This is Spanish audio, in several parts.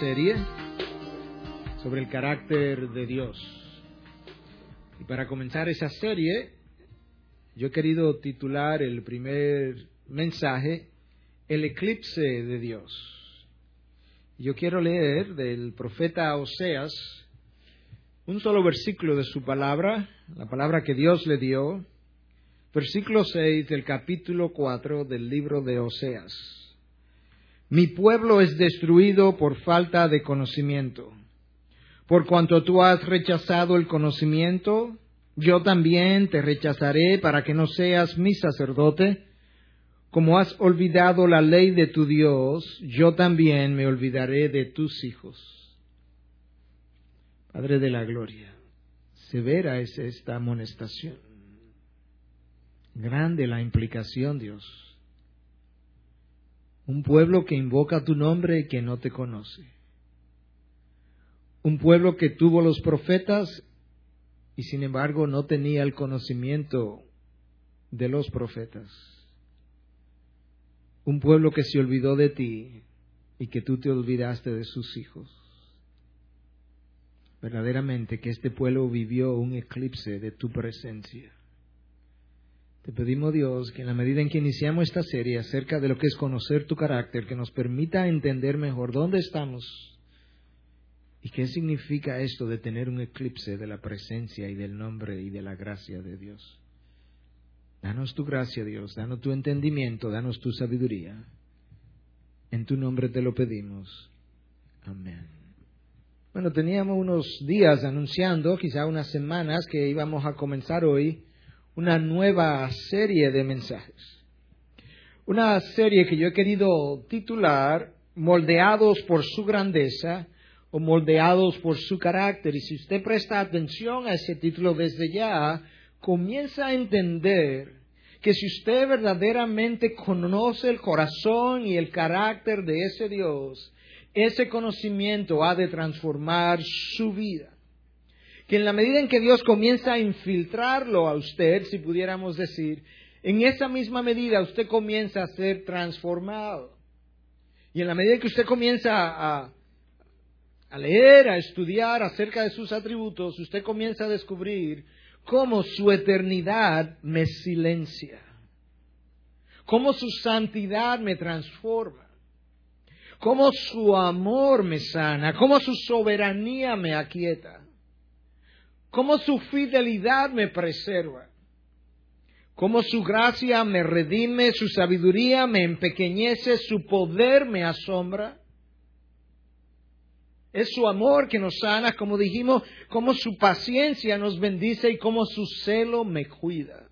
serie sobre el carácter de Dios. Y para comenzar esa serie, yo he querido titular el primer mensaje El eclipse de Dios. Yo quiero leer del profeta Oseas un solo versículo de su palabra, la palabra que Dios le dio, versículo 6 del capítulo 4 del libro de Oseas. Mi pueblo es destruido por falta de conocimiento. Por cuanto tú has rechazado el conocimiento, yo también te rechazaré para que no seas mi sacerdote. Como has olvidado la ley de tu Dios, yo también me olvidaré de tus hijos. Padre de la Gloria, severa es esta amonestación. Grande la implicación, Dios. Un pueblo que invoca tu nombre y que no te conoce. Un pueblo que tuvo los profetas y sin embargo no tenía el conocimiento de los profetas. Un pueblo que se olvidó de ti y que tú te olvidaste de sus hijos. Verdaderamente que este pueblo vivió un eclipse de tu presencia. Te pedimos, Dios, que en la medida en que iniciamos esta serie acerca de lo que es conocer tu carácter, que nos permita entender mejor dónde estamos y qué significa esto de tener un eclipse de la presencia y del nombre y de la gracia de Dios. Danos tu gracia, Dios, danos tu entendimiento, danos tu sabiduría. En tu nombre te lo pedimos. Amén. Bueno, teníamos unos días anunciando, quizá unas semanas, que íbamos a comenzar hoy una nueva serie de mensajes. Una serie que yo he querido titular Moldeados por su grandeza o moldeados por su carácter. Y si usted presta atención a ese título desde ya, comienza a entender que si usted verdaderamente conoce el corazón y el carácter de ese Dios, ese conocimiento ha de transformar su vida que en la medida en que Dios comienza a infiltrarlo a usted, si pudiéramos decir, en esa misma medida usted comienza a ser transformado. Y en la medida en que usted comienza a, a leer, a estudiar acerca de sus atributos, usted comienza a descubrir cómo su eternidad me silencia, cómo su santidad me transforma, cómo su amor me sana, cómo su soberanía me aquieta cómo su fidelidad me preserva, cómo su gracia me redime, su sabiduría me empequeñece, su poder me asombra. Es su amor que nos sana, como dijimos, cómo su paciencia nos bendice y cómo su celo me cuida.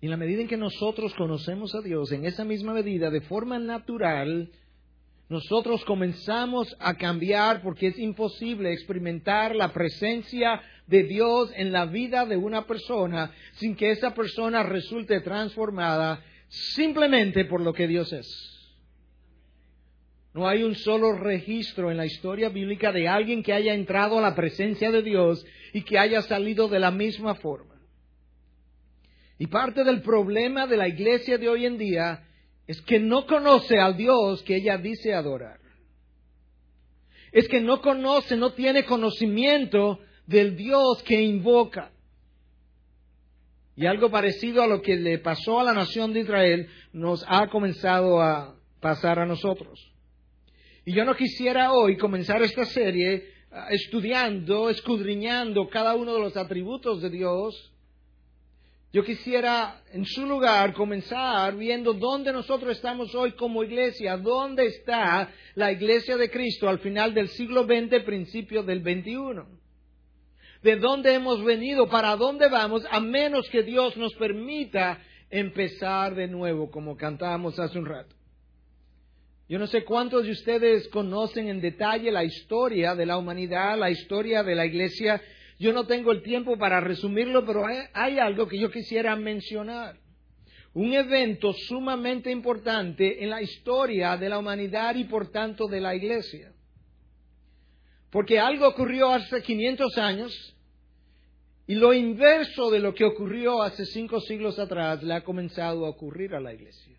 Y en la medida en que nosotros conocemos a Dios, en esa misma medida, de forma natural, nosotros comenzamos a cambiar porque es imposible experimentar la presencia de Dios en la vida de una persona sin que esa persona resulte transformada simplemente por lo que Dios es. No hay un solo registro en la historia bíblica de alguien que haya entrado a la presencia de Dios y que haya salido de la misma forma. Y parte del problema de la iglesia de hoy en día es que no conoce al Dios que ella dice adorar. Es que no conoce, no tiene conocimiento del Dios que invoca. Y algo parecido a lo que le pasó a la nación de Israel nos ha comenzado a pasar a nosotros. Y yo no quisiera hoy comenzar esta serie ah, estudiando, escudriñando cada uno de los atributos de Dios, yo quisiera, en su lugar, comenzar viendo dónde nosotros estamos hoy como iglesia, dónde está la iglesia de Cristo al final del siglo XX, principio del XXI. De dónde hemos venido, para dónde vamos, a menos que Dios nos permita empezar de nuevo, como cantábamos hace un rato. Yo no sé cuántos de ustedes conocen en detalle la historia de la humanidad, la historia de la iglesia yo no tengo el tiempo para resumirlo, pero hay, algo que yo quisiera mencionar. Un evento sumamente importante en la historia de la humanidad y por tanto de la iglesia. Porque algo ocurrió hace 500 años y lo inverso de lo que ocurrió hace cinco siglos atrás le ha comenzado a ocurrir a la iglesia.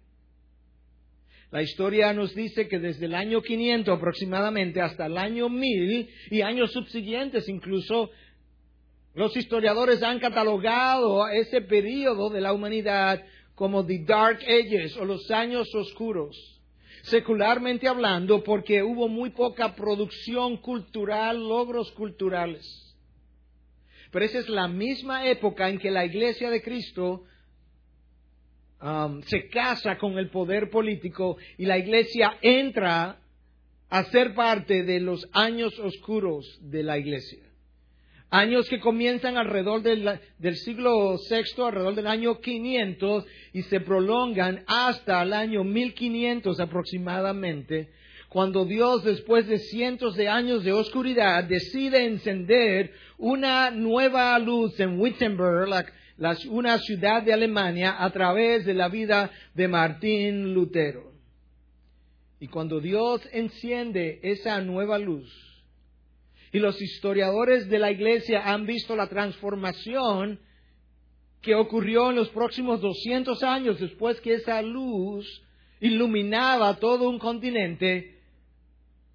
La historia nos dice que desde el año 500 aproximadamente hasta el año 1000 y años subsiguientes incluso, los historiadores han catalogado ese periodo de la humanidad como the Dark Ages o los años oscuros, secularmente hablando, porque hubo muy poca producción cultural, logros culturales. Pero esa es la misma época en que la iglesia de Cristo Um, se casa con el poder político y la iglesia entra a ser parte de los años oscuros de la iglesia. Años que comienzan alrededor del, siglo VI, alrededor del año 500 y se prolongan hasta el año 1500 aproximadamente, cuando Dios, después de cientos de años de oscuridad, decide encender una nueva luz en Wittenberg, una ciudad de Alemania a través de la vida de Martín Lutero. Y cuando Dios enciende esa nueva luz, y los historiadores de la iglesia han visto la transformación que ocurrió en los próximos 200 años después que esa luz iluminaba todo un continente,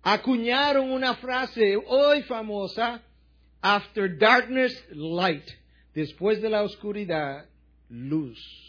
acuñaron una frase hoy famosa, After darkness, light después de la oscuridad, luz.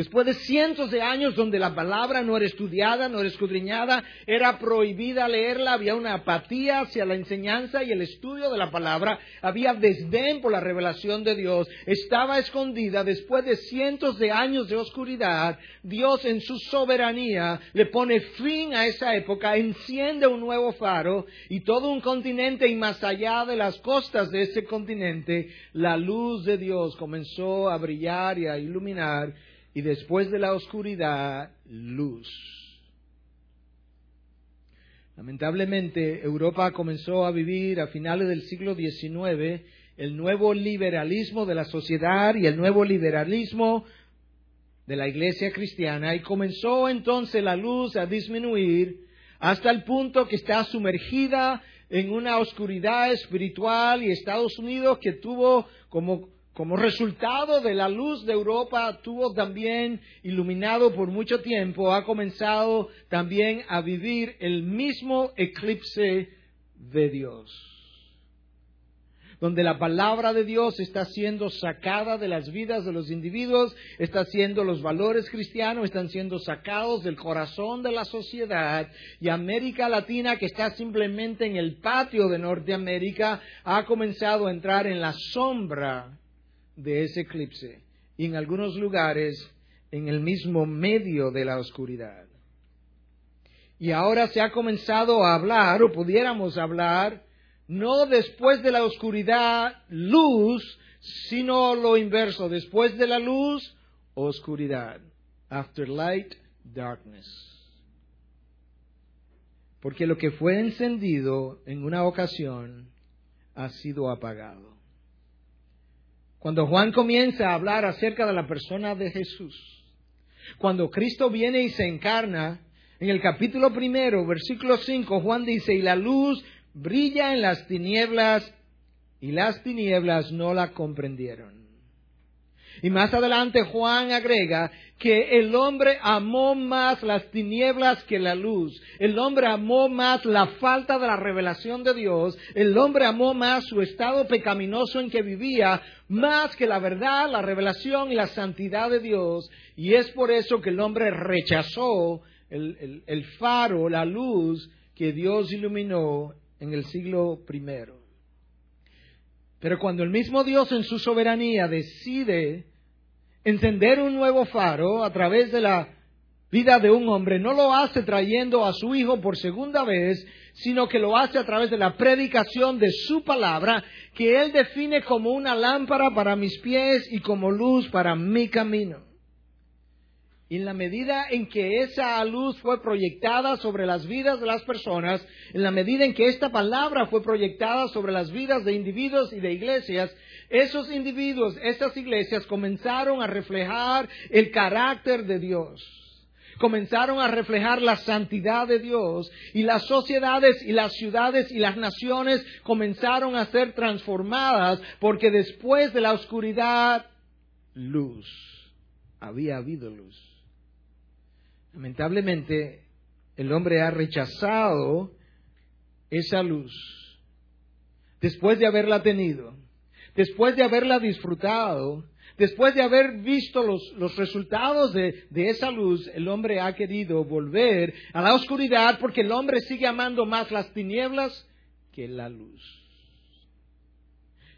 Después de cientos de años donde la palabra no era estudiada, no era escudriñada, era prohibida leerla, había una apatía hacia la enseñanza y el estudio de la palabra, había desdén por la revelación de Dios, estaba escondida. Después de cientos de años de oscuridad, Dios en su soberanía le pone fin a esa época, enciende un nuevo faro y todo un continente y más allá de las costas de ese continente, la luz de Dios comenzó a brillar y a iluminar y después de la oscuridad, luz. Lamentablemente, Europa comenzó a vivir a finales del siglo XIX el nuevo liberalismo de la sociedad y el nuevo liberalismo de la iglesia cristiana y comenzó entonces la luz a disminuir hasta el punto que está sumergida en una oscuridad espiritual y Estados Unidos que tuvo como como resultado de la luz de Europa, tuvo también iluminado por mucho tiempo, ha comenzado también a vivir el mismo eclipse de Dios, donde la palabra de Dios está siendo sacada de las vidas de los individuos, está siendo los valores cristianos, están siendo sacados del corazón de la sociedad, y América Latina, que está simplemente en el patio de Norteamérica, ha comenzado a entrar en la sombra de ese eclipse y en algunos lugares en el mismo medio de la oscuridad. Y ahora se ha comenzado a hablar, o pudiéramos hablar, no después de la oscuridad, luz, sino lo inverso, después de la luz, oscuridad. After light, darkness. Porque lo que fue encendido en una ocasión ha sido apagado. Cuando Juan comienza a hablar acerca de la persona de Jesús, cuando Cristo viene y se encarna, en el capítulo primero, versículo 5, Juan dice, y la luz brilla en las tinieblas, y las tinieblas no la comprendieron. Y más adelante Juan agrega que el hombre amó más las tinieblas que la luz. El hombre amó más la falta de la revelación de Dios. El hombre amó más su estado pecaminoso en que vivía, más que la verdad, la revelación y la santidad de Dios. Y es por eso que el hombre rechazó el, faro, la luz que Dios iluminó en el siglo primero. Pero cuando el mismo Dios en su soberanía decide encender un nuevo faro a través de la vida de un hombre, no lo hace trayendo a su hijo por segunda vez, sino que lo hace a través de la predicación de su palabra, que él define como una lámpara para mis pies y como luz para mi camino. Y en la medida en que esa luz fue proyectada sobre las vidas de las personas, en la medida en que esta palabra fue proyectada sobre las vidas de individuos y de iglesias, esos individuos, esas iglesias comenzaron a reflejar el carácter de Dios. Comenzaron a reflejar la santidad de Dios y las sociedades y las ciudades y las naciones comenzaron a ser transformadas porque después de la oscuridad, luz. Había habido luz. Lamentablemente, el hombre ha rechazado esa luz después de haberla tenido, después de haberla disfrutado, después de haber visto los, resultados de, esa luz, el hombre ha querido volver a la oscuridad porque el hombre sigue amando más las tinieblas que la luz.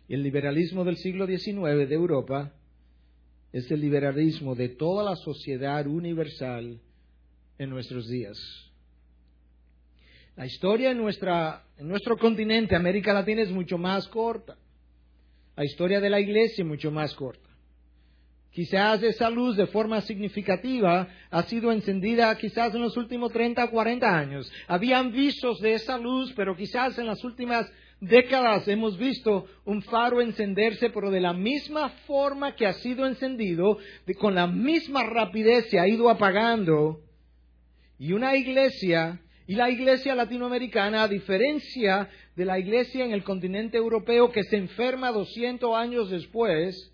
El liberalismo del siglo XIX de Europa es el liberalismo de toda la sociedad universal en nuestros días. La historia nuestra, en nuestro continente, América Latina, es mucho más corta. La historia de la iglesia es mucho más corta. Quizás esa luz de forma significativa ha sido encendida quizás en los últimos 30 o 40 años. Habían visos de esa luz, pero quizás en las últimas décadas hemos visto un faro encenderse, pero de la misma forma que ha sido encendido, con la misma rapidez se ha ido apagando. Y una iglesia y la iglesia latinoamericana, a diferencia de la iglesia en el continente europeo que se enferma 200 años después,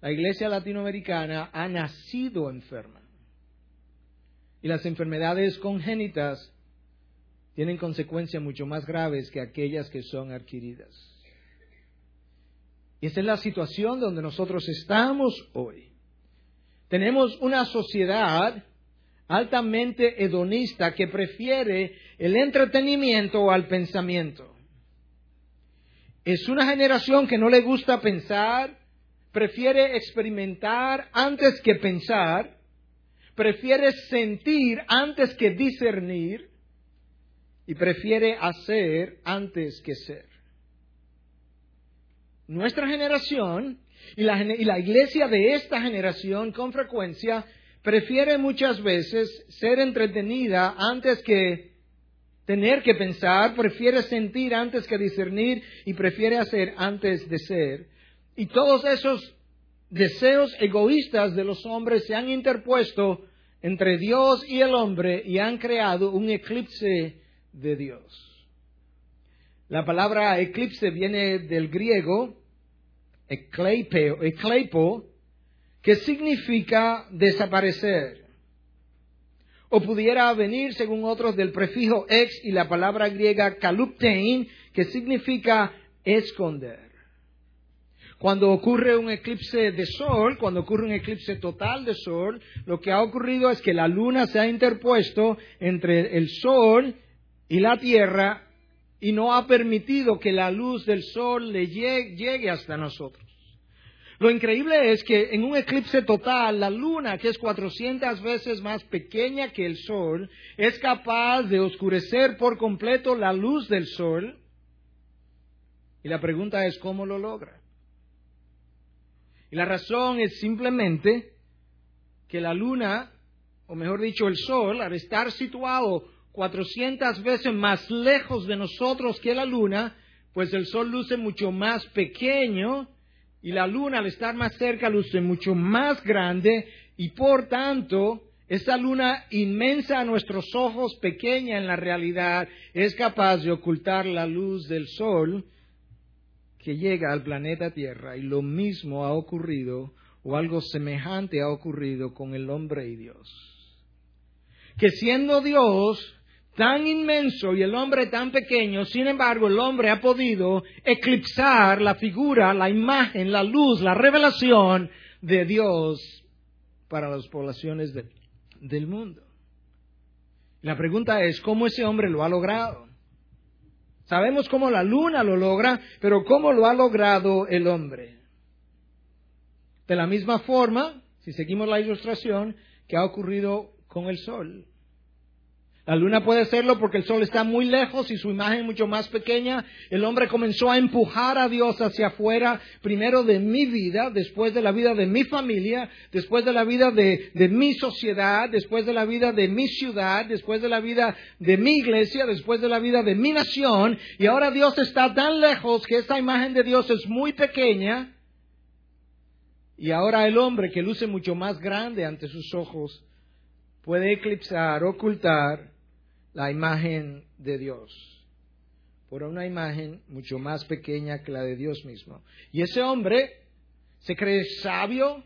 la iglesia latinoamericana ha nacido enferma. Y las enfermedades congénitas tienen consecuencias mucho más graves que aquellas que son adquiridas. Y esa es la situación donde nosotros estamos hoy. Tenemos una sociedad altamente hedonista que prefiere el entretenimiento al pensamiento. Es una generación que no le gusta pensar, prefiere experimentar antes que pensar, prefiere sentir antes que discernir y prefiere hacer antes que ser. Nuestra generación y la, iglesia de esta generación con frecuencia prefiere muchas veces ser entretenida antes que tener que pensar, prefiere sentir antes que discernir y prefiere hacer antes de ser. Y todos esos deseos egoístas de los hombres se han interpuesto entre Dios y el hombre y han creado un eclipse de Dios. La palabra eclipse viene del griego ecleipo, que significa desaparecer. O pudiera venir, según otros, del prefijo ex y la palabra griega kaluptein, que significa esconder. Cuando ocurre un eclipse de sol, cuando ocurre un eclipse total de sol, lo que ha ocurrido es que la luna se ha interpuesto entre el sol y la tierra y no ha permitido que la luz del sol le llegue hasta nosotros. Lo increíble es que en un eclipse total, la luna, que es 400 veces más pequeña que el sol, es capaz de oscurecer por completo la luz del sol. Y la pregunta es, ¿cómo lo logra? Y la razón es simplemente que la luna, o mejor dicho, el sol, al estar situado 400 veces más lejos de nosotros que la luna, pues el sol luce mucho más pequeño y la luna al estar más cerca luce mucho más grande y por tanto esa luna inmensa a nuestros ojos, pequeña en la realidad, es capaz de ocultar la luz del sol que llega al planeta Tierra y lo mismo ha ocurrido o algo semejante ha ocurrido con el hombre y Dios. Que siendo Dios, tan inmenso y el hombre tan pequeño, sin embargo el hombre ha podido eclipsar la figura, la imagen, la luz, la revelación de Dios para las poblaciones del mundo. La pregunta es, ¿cómo ese hombre lo ha logrado? Sabemos cómo la luna lo logra, pero ¿cómo lo ha logrado el hombre? De la misma forma, si seguimos la ilustración, que ha ocurrido con el sol. La luna puede serlo porque el sol está muy lejos y su imagen mucho más pequeña. El hombre comenzó a empujar a Dios hacia afuera, primero de mi vida, después de la vida de mi familia, después de la vida de, de, mi sociedad, después de la vida de mi ciudad, después de la vida de mi iglesia, después de la vida de mi nación. Y ahora Dios está tan lejos que esta imagen de Dios es muy pequeña. Y ahora el hombre que luce mucho más grande ante sus ojos puede eclipsar, ocultar la imagen de Dios por una imagen mucho más pequeña que la de Dios mismo. Y ese hombre se cree sabio,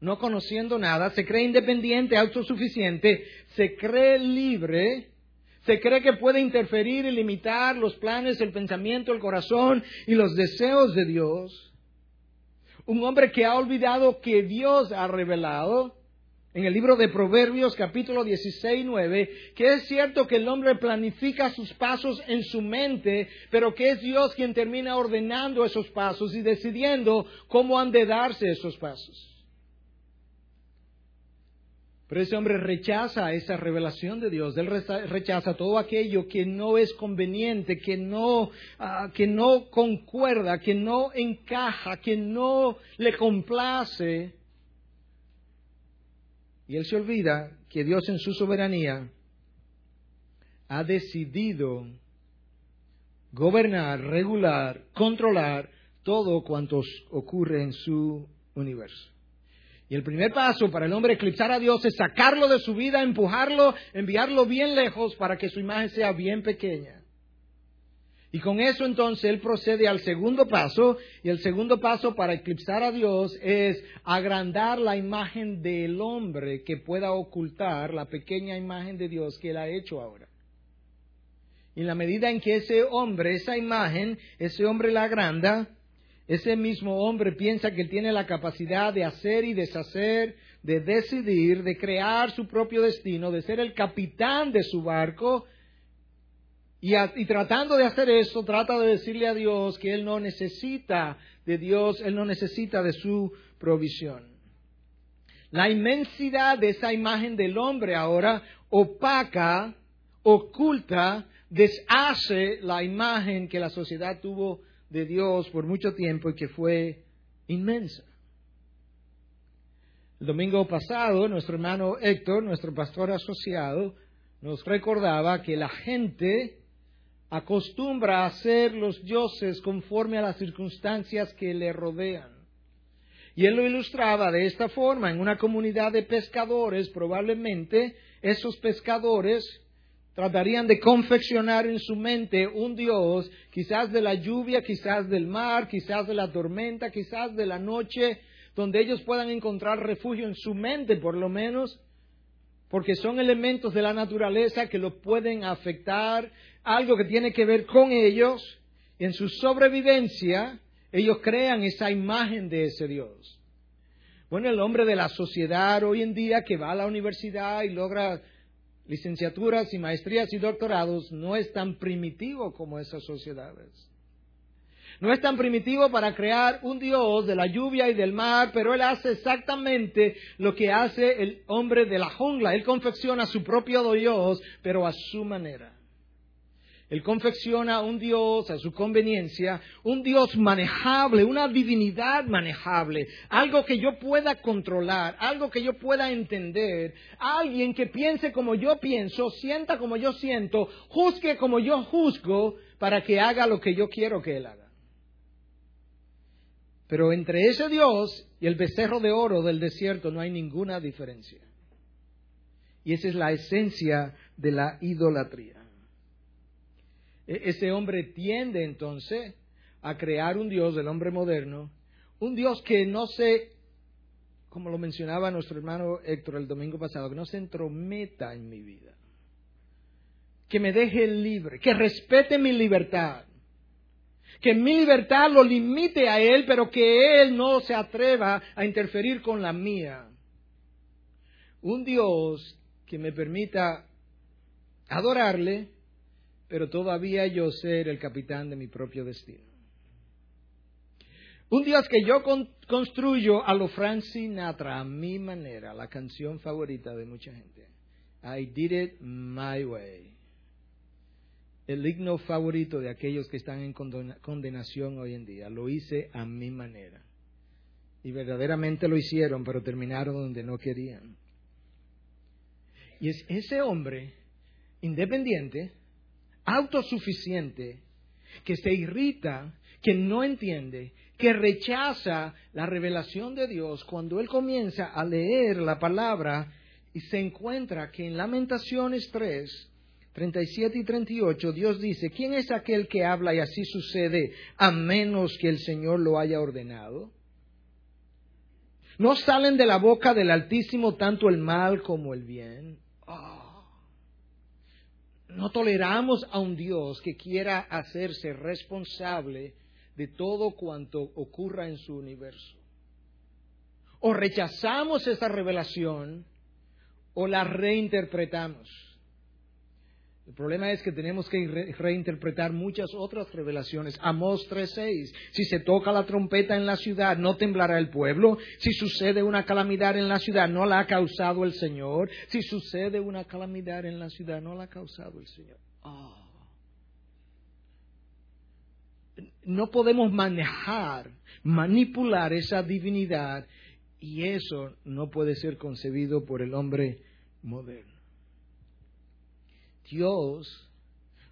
no conociendo nada, se cree independiente, autosuficiente, se cree libre, se cree que puede interferir y limitar los planes, el pensamiento, el corazón y los deseos de Dios. Un hombre que ha olvidado que Dios ha revelado en el libro de Proverbios capítulo 16, 9, que es cierto que el hombre planifica sus pasos en su mente, pero que es Dios quien termina ordenando esos pasos y decidiendo cómo han de darse esos pasos. Pero ese hombre rechaza esa revelación de Dios, él rechaza todo aquello que no es conveniente, que no, ah, que no concuerda, que no encaja, que no le complace y él se olvida que Dios en su soberanía ha decidido gobernar, regular, controlar todo cuanto ocurre en su universo. Y el primer paso para el hombre eclipsar a Dios es sacarlo de su vida, empujarlo, enviarlo bien lejos para que su imagen sea bien pequeña. Y con eso entonces él procede al segundo paso, y el segundo paso para eclipsar a Dios es agrandar la imagen del hombre que pueda ocultar la pequeña imagen de Dios que él ha hecho ahora. Y en la medida en que ese hombre, esa imagen, ese hombre la agranda, ese mismo hombre piensa que tiene la capacidad de hacer y deshacer, de decidir, de crear su propio destino, de ser el capitán de su barco, y, tratando de hacer eso, trata de decirle a Dios que Él no necesita de Dios, Él no necesita de su provisión. La inmensidad de esa imagen del hombre ahora opaca, oculta, deshace la imagen que la sociedad tuvo de Dios por mucho tiempo y que fue inmensa. El domingo pasado, nuestro hermano Héctor, nuestro pastor asociado, nos recordaba que la gente acostumbra a hacer los dioses conforme a las circunstancias que le rodean. Y él lo ilustraba de esta forma, en una comunidad de pescadores, probablemente esos pescadores tratarían de confeccionar en su mente un dios, quizás de la lluvia, quizás del mar, quizás de la tormenta, quizás de la noche, donde ellos puedan encontrar refugio en su mente por lo menos, porque son elementos de la naturaleza que lo pueden afectar algo que tiene que ver con ellos, en su sobrevivencia, ellos crean esa imagen de ese Dios. Bueno, el hombre de la sociedad hoy en día que va a la universidad y logra licenciaturas y maestrías y doctorados no es tan primitivo como esas sociedades. No es tan primitivo para crear un Dios de la lluvia y del mar, pero él hace exactamente lo que hace el hombre de la jungla. Él confecciona su propio Dios, pero a su manera. Él confecciona un Dios a su conveniencia, un Dios manejable, una divinidad manejable, algo que yo pueda controlar, algo que yo pueda entender, alguien que piense como yo pienso, sienta como yo siento, juzgue como yo juzgo, para que haga lo que yo quiero que Él haga. Pero entre ese Dios y el becerro de oro del desierto no hay ninguna diferencia. Y esa es la esencia de la idolatría. E-, ese hombre tiende entonces a crear un Dios del hombre moderno, un Dios que no se, como lo mencionaba nuestro hermano Héctor el domingo pasado, que no se entrometa en mi vida, que me deje libre, que respete mi libertad, que mi libertad lo limite a Él, pero que Él no se atreva a interferir con la mía. Un Dios que me permita adorarle, pero todavía yo ser el capitán de mi propio destino. Un Dios que yo construyo a lo Frank Sinatra, a mi manera, la canción favorita de mucha gente. I did it my way. El himno favorito de aquellos que están en condenación hoy en día. Lo hice a mi manera. Y verdaderamente lo hicieron, pero terminaron donde no querían. Y es ese hombre independiente autosuficiente, que se irrita, que no entiende, que rechaza la revelación de Dios, cuando él comienza a leer la palabra y se encuentra que en Lamentaciones 3, 37 y 38, Dios dice, ¿quién es aquel que habla y así sucede a menos que el Señor lo haya ordenado? ¿No salen de la boca del Altísimo tanto el mal como el bien? Oh. No toleramos a un Dios que quiera hacerse responsable de todo cuanto ocurra en su universo. O rechazamos esa revelación o la reinterpretamos. El problema es que tenemos que reinterpretar muchas otras revelaciones. Amós 3:6. Si se toca la trompeta en la ciudad, no temblará el pueblo. Si sucede una calamidad en la ciudad, no la ha causado el Señor. Si sucede una calamidad en la ciudad, no la ha causado el Señor. Ah. No podemos manejar, manipular esa divinidad y eso no puede ser concebido por el hombre moderno. Dios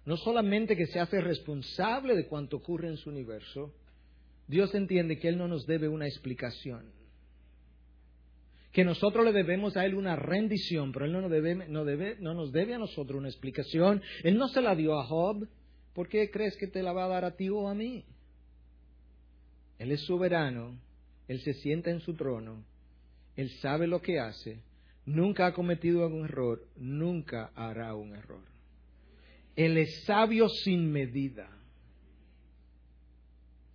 no solamente que se hace responsable de cuanto ocurre en su universo, Dios entiende que Él no nos debe una explicación. Que nosotros le debemos a Él una rendición, pero Él no nos debe, a nosotros una explicación. Él no se la dio a Job. ¿Por qué crees que te la va a dar a ti o a mí? Él es soberano, Él se sienta en su trono, Él sabe lo que hace, nunca ha cometido un error, nunca hará un error. Él es sabio sin medida.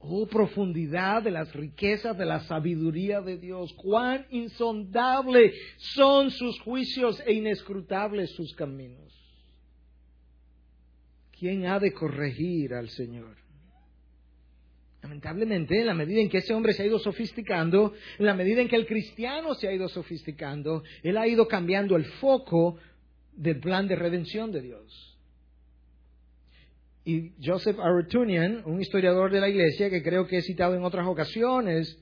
Oh, profundidad de las riquezas de la sabiduría de Dios. Cuán insondable son sus juicios e inescrutables sus caminos. ¿Quién ha de corregir al Señor? Lamentablemente, en la medida en que ese hombre se ha ido sofisticando, en la medida en que el cristiano se ha ido sofisticando, él ha ido cambiando el foco del plan de redención de Dios. Y Joseph Aretunian, un historiador de la iglesia que creo que he citado en otras ocasiones,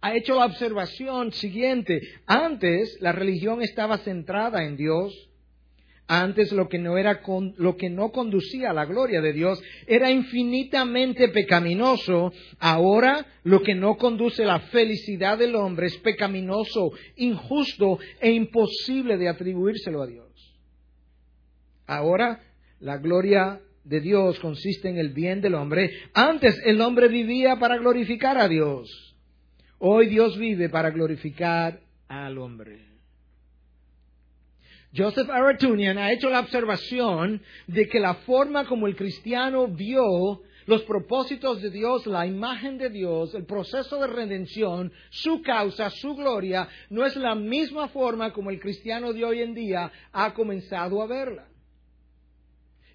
ha hecho la observación siguiente. Antes la religión estaba centrada en Dios, antes lo que no era lo que no conducía a la gloria de Dios era infinitamente pecaminoso. Ahora lo que no conduce a la felicidad del hombre es pecaminoso, injusto e imposible de atribuírselo a Dios. Ahora la gloria de Dios consiste en el bien del hombre. Antes el hombre vivía para glorificar a Dios. Hoy Dios vive para glorificar al hombre. Joseph Aratunian ha hecho la observación de que la forma como el cristiano vio los propósitos de Dios, la imagen de Dios, el proceso de redención, su causa, su gloria, no es la misma forma como el cristiano de hoy en día ha comenzado a verla.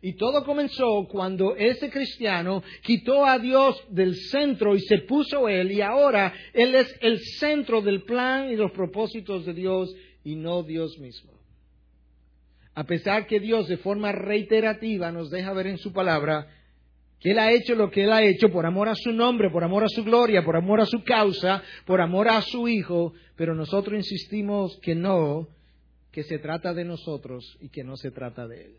Y todo comenzó cuando ese cristiano quitó a Dios del centro y se puso él y ahora él es el centro del plan y los propósitos de Dios y no Dios mismo. A pesar que Dios de forma reiterativa nos deja ver en su palabra que Él ha hecho lo que Él ha hecho por amor a su nombre, por amor a su gloria, por amor a su causa, por amor a su Hijo, pero nosotros insistimos que no, que se trata de nosotros y que no se trata de Él.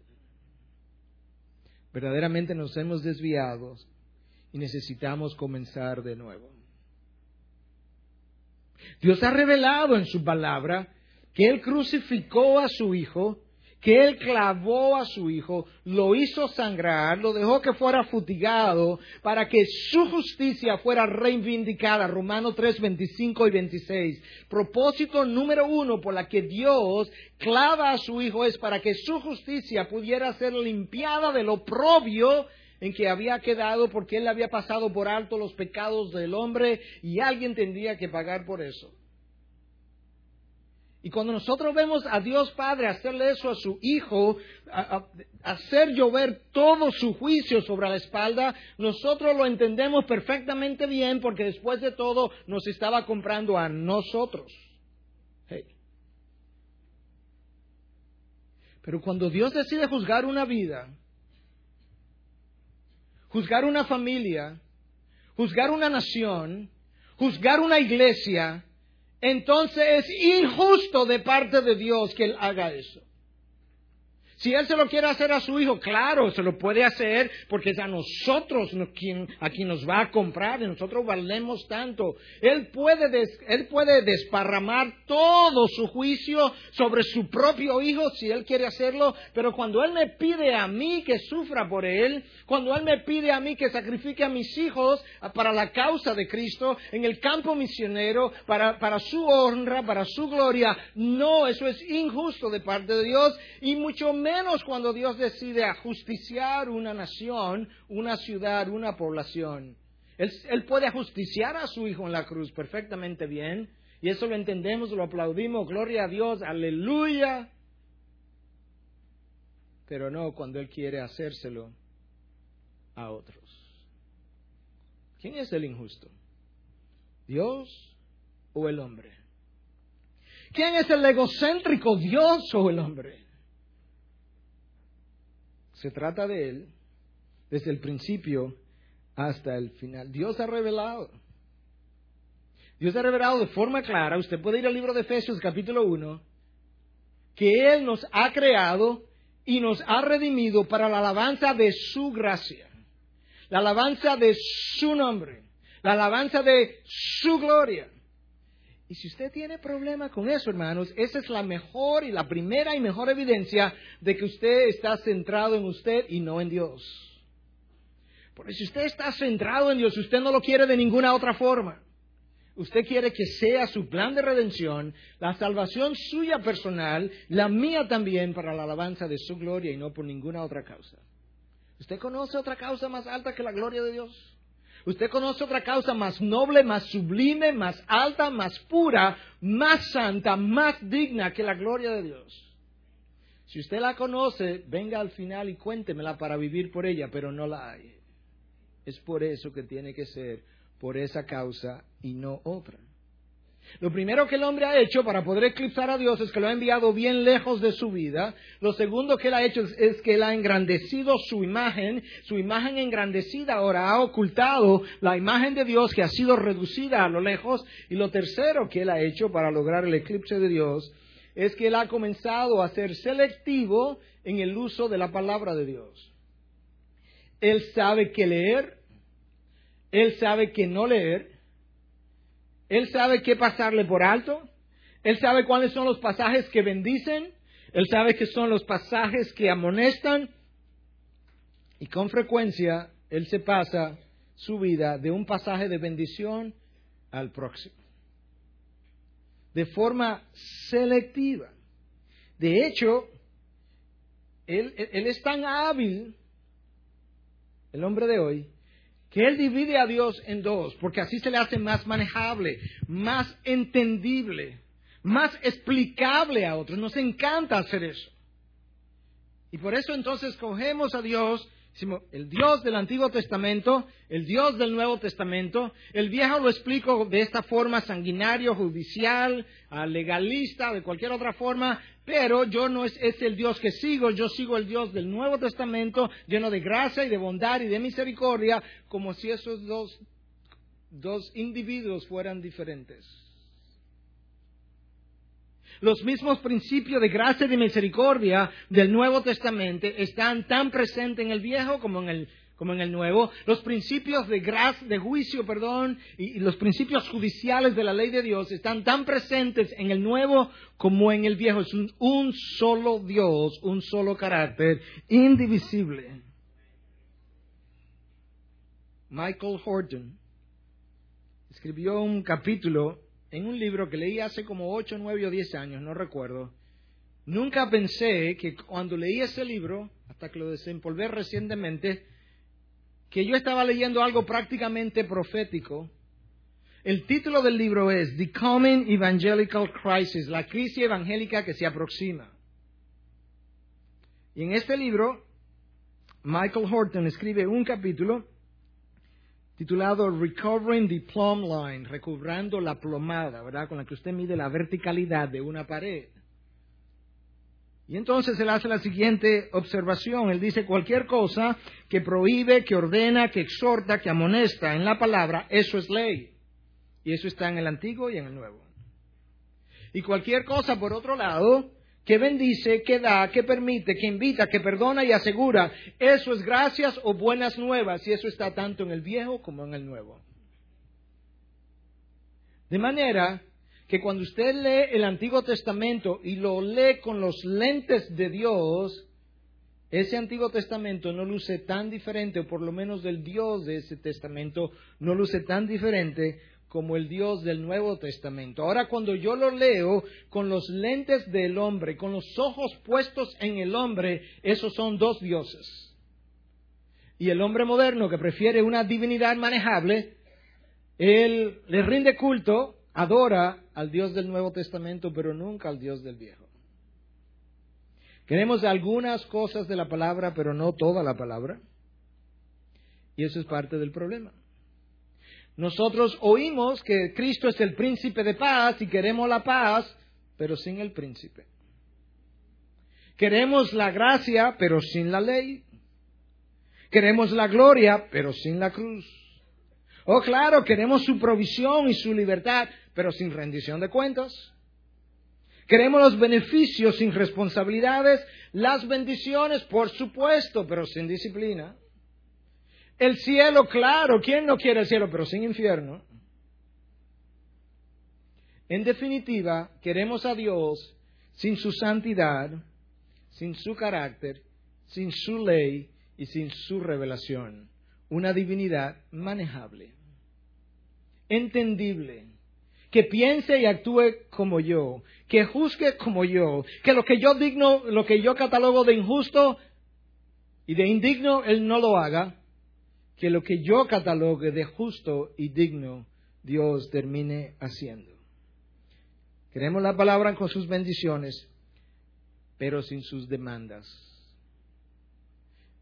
Verdaderamente nos hemos desviado y necesitamos comenzar de nuevo. Dios ha revelado en su palabra que Él crucificó a su Hijo que él clavó a su hijo, lo hizo sangrar, lo dejó que fuera futigado para que su justicia fuera reivindicada. Romanos 3, 25 y 26. Propósito número uno por la que Dios clava a su hijo es para que su justicia pudiera ser limpiada de lo propio en que había quedado porque él había pasado por alto los pecados del hombre y alguien tendría que pagar por eso. Y cuando nosotros vemos a Dios Padre hacerle eso a su Hijo, hacer llover todo su juicio sobre la espalda, nosotros lo entendemos perfectamente bien porque después de todo nos estaba comprando a nosotros. Pero cuando Dios decide juzgar una vida, juzgar una familia, juzgar una nación, juzgar una iglesia, entonces es injusto de parte de Dios que Él haga eso. Si él se lo quiere hacer a su hijo, claro, se lo puede hacer porque es a nosotros a quien nos va a comprar y nosotros valemos tanto. Él puede, él puede desparramar todo su juicio sobre su propio hijo si él quiere hacerlo, pero cuando él me pide a mí que sufra por él, cuando él me pide a mí que sacrifique a mis hijos para la causa de Cristo en el campo misionero, para, para su honra, para su gloria, no, eso es injusto de parte de Dios y mucho menos cuando Dios decide ajusticiar una nación, una ciudad, una población. Él, puede ajusticiar a su Hijo en la cruz perfectamente bien, y eso lo entendemos, lo aplaudimos, gloria a Dios, aleluya. Pero no cuando Él quiere hacérselo a otros. ¿Quién es el injusto? ¿Dios o el hombre? ¿Quién es el egocéntrico, Dios o el hombre? Se trata de Él desde el principio hasta el final. Dios ha revelado. Dios ha revelado de forma clara, usted puede ir al libro de Efesios capítulo 1, que Él nos ha creado y nos ha redimido para la alabanza de su gracia, la alabanza de su nombre, la alabanza de su gloria. Y si usted tiene problema con eso, hermanos, esa es la mejor y la primera y mejor evidencia de que usted está centrado en usted y no en Dios. Porque si usted está centrado en Dios, usted no lo quiere de ninguna otra forma. Usted quiere que sea su plan de redención, la salvación suya personal, la mía también para la alabanza de su gloria y no por ninguna otra causa. ¿Usted conoce otra causa más alta que la gloria de Dios? Usted conoce otra causa más noble, más sublime, más alta, más pura, más santa, más digna que la gloria de Dios. Si usted la conoce, venga al final y cuéntemela para vivir por ella, pero no la hay. Es por eso que tiene que ser por esa causa y no otra. Lo primero que el hombre ha hecho para poder eclipsar a Dios es que lo ha enviado bien lejos de su vida. Lo segundo que él ha hecho es, que él ha engrandecido su imagen. Su imagen engrandecida ahora ha ocultado la imagen de Dios que ha sido reducida a lo lejos. Y lo tercero que él ha hecho para lograr el eclipse de Dios es que él ha comenzado a ser selectivo en el uso de la palabra de Dios. Él sabe qué leer, él sabe qué no leer, él sabe qué pasarle por alto. Él sabe cuáles son los pasajes que bendicen. Él sabe qué son los pasajes que amonestan. Y con frecuencia Él se pasa su vida de un pasaje de bendición al próximo. De forma selectiva. De hecho, él, él, es tan hábil, el hombre de hoy, que Él divide a Dios en dos, porque así se le hace más manejable, más entendible, más explicable a otros. Nos encanta hacer eso. Y por eso entonces cogemos a Dios, el Dios del Antiguo Testamento, el Dios del Nuevo Testamento. El viejo lo explico de esta forma sanguinario, judicial, legalista, de cualquier otra forma. Pero yo no es, el Dios que sigo, yo sigo el Dios del Nuevo Testamento, lleno de gracia y de bondad y de misericordia, como si esos dos, dos individuos fueran diferentes. Los mismos principios de gracia y de misericordia del Nuevo Testamento están tan presentes en el Viejo como en el como en el Nuevo, los principios de gracia, de juicio, perdón, y, los principios judiciales de la ley de Dios están tan presentes en el Nuevo como en el Viejo. Es un, un solo Dios, un solo carácter, indivisible. Michael Horton escribió un capítulo en un libro que leí hace como 8, 9 o 10 años, no recuerdo. Nunca pensé que cuando leí ese libro, hasta que lo desempolvé recientemente, que yo estaba leyendo algo prácticamente profético. El título del libro es The Coming Evangelical Crisis, la crisis evangélica que se aproxima. Y en este libro, Michael Horton escribe un capítulo titulado Recovering the Plumb Line, recobrando la plomada, ¿verdad? Con la que usted mide la verticalidad de una pared. Y entonces él hace la siguiente observación. Él dice, cualquier cosa que prohíbe, que ordena, que exhorta, que amonesta en la palabra, eso es ley. Y eso está en el Antiguo y en el Nuevo. Y cualquier cosa, por otro lado, que bendice, que da, que permite, que invita, que perdona y asegura. Eso es gracias o buenas nuevas, y eso está tanto en el viejo como en el nuevo. De manera que cuando usted lee el Antiguo Testamento y lo lee con los lentes de Dios, ese Antiguo Testamento no luce tan diferente, o por lo menos del Dios de ese Testamento no luce tan diferente como el Dios del Nuevo Testamento. Ahora cuando yo lo leo con los lentes del hombre, con los ojos puestos en el hombre, esos son dos dioses. Y el hombre moderno que prefiere una divinidad manejable, él le rinde culto, adora al Dios del Nuevo Testamento, pero nunca al Dios del Viejo. Queremos algunas cosas de la palabra, pero no toda la palabra. Y eso es parte del problema. Nosotros oímos que Cristo es el príncipe de paz y queremos la paz, pero sin el príncipe. Queremos la gracia, pero sin la ley. Queremos la gloria, pero sin la cruz. Oh, claro, queremos su provisión y su libertad, pero sin rendición de cuentas. Queremos los beneficios sin responsabilidades, las bendiciones, por supuesto, pero sin disciplina. El cielo, claro, ¿quién no quiere el cielo? Pero sin infierno. En definitiva, queremos a Dios sin su santidad, sin su carácter, sin su ley y sin su revelación. Una divinidad manejable, entendible, que piense y actúe como yo, que juzgue como yo, que lo que yo digno, lo que yo catalogo de injusto y de indigno, Él no lo haga, que lo que yo catalogue de justo y digno, Dios termine haciendo. Queremos la palabra con sus bendiciones, pero sin sus demandas.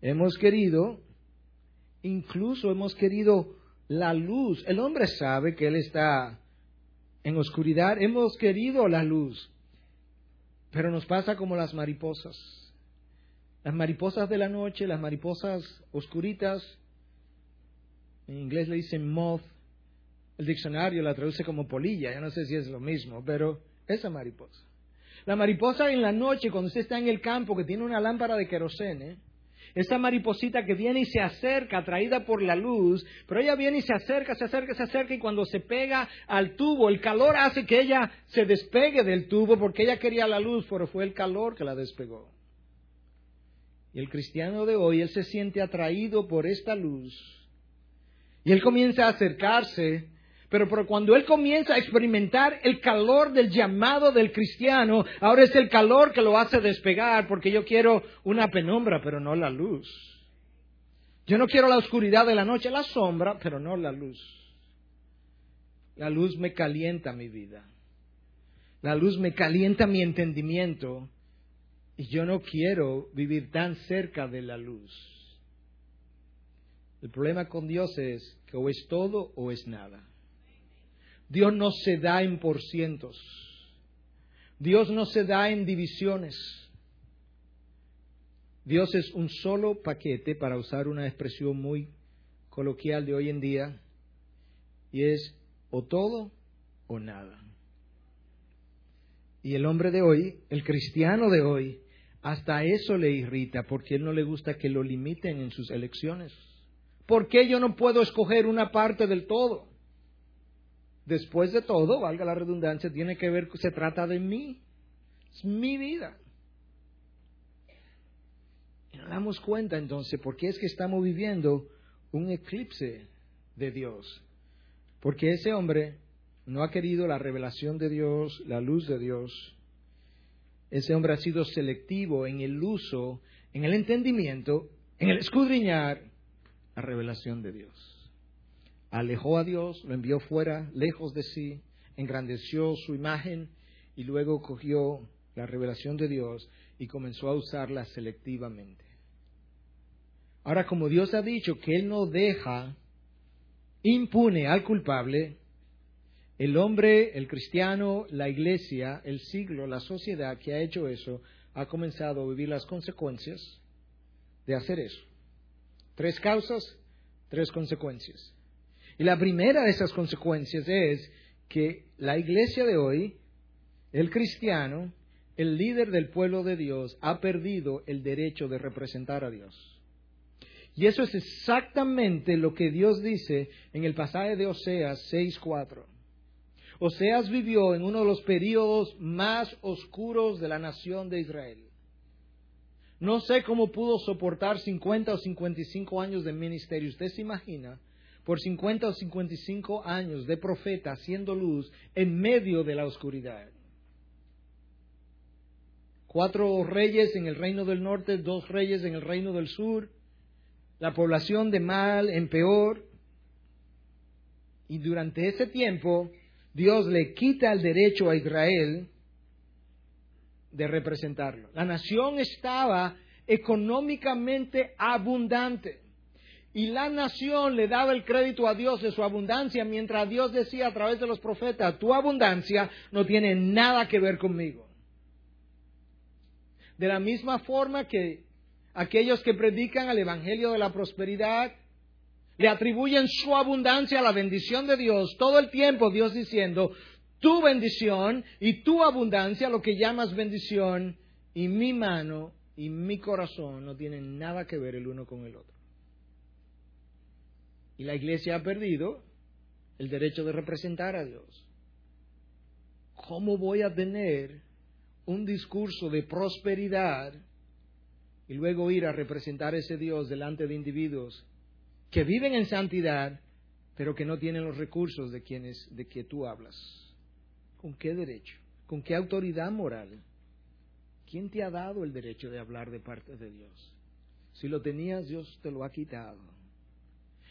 Hemos querido, incluso hemos querido la luz. El hombre sabe que él está en oscuridad. Hemos querido la luz, pero nos pasa como las mariposas. Las mariposas de la noche, las mariposas oscuritas, en inglés le dicen moth. El diccionario la traduce como polilla. Yo no sé si es lo mismo, pero esa mariposa. La mariposa en la noche, cuando usted está en el campo, que tiene una lámpara de querosene, esa mariposita que viene y se acerca, atraída por la luz, pero ella viene y se acerca, se acerca, se acerca, y cuando se pega al tubo, el calor hace que ella se despegue del tubo porque ella quería la luz, pero fue el calor que la despegó. Y el cristiano de hoy, él se siente atraído por esta luz y él comienza a acercarse, pero, cuando él comienza a experimentar el calor del llamado del cristiano, ahora es el calor que lo hace despegar, porque yo quiero una penumbra, pero no la luz. Yo no quiero la oscuridad de la noche, la sombra, pero no la luz. La luz me calienta mi vida. La luz me calienta mi entendimiento. Y yo no quiero vivir tan cerca de la luz. El problema con Dios es que o es todo o es nada. Dios no se da en por cientos. Dios no se da en divisiones. Dios es un solo paquete, para usar una expresión muy coloquial de hoy en día, y es o todo o nada. Y el hombre de hoy, el cristiano de hoy, hasta eso le irrita, porque él no le gusta que lo limiten en sus elecciones. ¿Por qué yo no puedo escoger una parte del todo? Después de todo, valga la redundancia, tiene que ver, se trata de mí. Es mi vida. Y nos damos cuenta entonces por qué es que estamos viviendo un eclipse de Dios. Porque ese hombre no ha querido la revelación de Dios, la luz de Dios. Ese hombre ha sido selectivo en el uso, en el entendimiento, en el escudriñar la revelación de Dios. Alejó a Dios, lo envió fuera, lejos de sí, engrandeció su imagen y luego cogió la revelación de Dios y comenzó a usarla selectivamente. Ahora, como Dios ha dicho que Él no deja impune al culpable, el hombre, el cristiano, la iglesia, el siglo, la sociedad que ha hecho eso, ha comenzado a vivir las consecuencias de hacer eso. Tres causas, tres consecuencias. Y la primera de esas consecuencias es que la iglesia de hoy, el cristiano, el líder del pueblo de Dios ha perdido el derecho de representar a Dios. Y eso es exactamente lo que Dios dice en el pasaje de Oseas 6.4. Oseas vivió en uno de los periodos más oscuros de la nación de Israel. No sé cómo pudo soportar 50 o 55 años de ministerio. ¿Usted se imagina? Por 50 o 55 años de profeta haciendo luz en medio de la oscuridad. Cuatro reyes en el reino del norte, dos reyes en el reino del sur, la población de mal en peor. Y durante ese tiempo, Dios le quita el derecho a Israel de representarlo. La nación estaba económicamente abundante. Y la nación le daba el crédito a Dios de su abundancia, mientras Dios decía a través de los profetas, tu abundancia no tiene nada que ver conmigo. De la misma forma que aquellos que predican el Evangelio de la prosperidad le atribuyen su abundancia a la bendición de Dios, todo el tiempo Dios diciendo, tu bendición y tu abundancia, lo que llamas bendición, y mi mano y mi corazón no tienen nada que ver el uno con el otro. Y la iglesia ha perdido el derecho de representar a Dios. ¿Cómo voy a tener un discurso de prosperidad y luego ir a representar ese Dios delante de individuos que viven en santidad, pero que no tienen los recursos de quienes de que tú hablas. ¿Con qué derecho? ¿Con qué autoridad moral? ¿Quién te ha dado el derecho de hablar de parte de Dios? Si lo tenías, Dios te lo ha quitado.